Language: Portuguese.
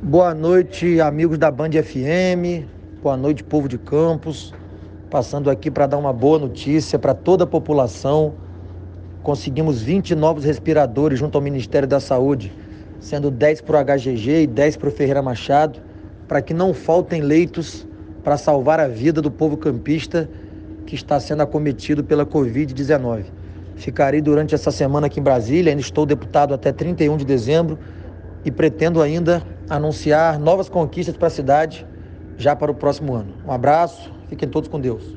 Boa noite, amigos da Band FM. Boa noite, povo de Campos. Passando aqui para dar uma boa notícia para toda a população. Conseguimos 20 novos respiradores junto ao Ministério da Saúde, sendo 10 para o HGG e 10 para o Ferreira Machado, para que não faltem leitos para salvar a vida do povo campista que está sendo acometido pela Covid-19. Ficarei durante essa semana aqui em Brasília, ainda estou deputado até 31 de dezembro e pretendo ainda anunciar novas conquistas para a cidade já para o próximo ano. Um abraço, fiquem todos com Deus.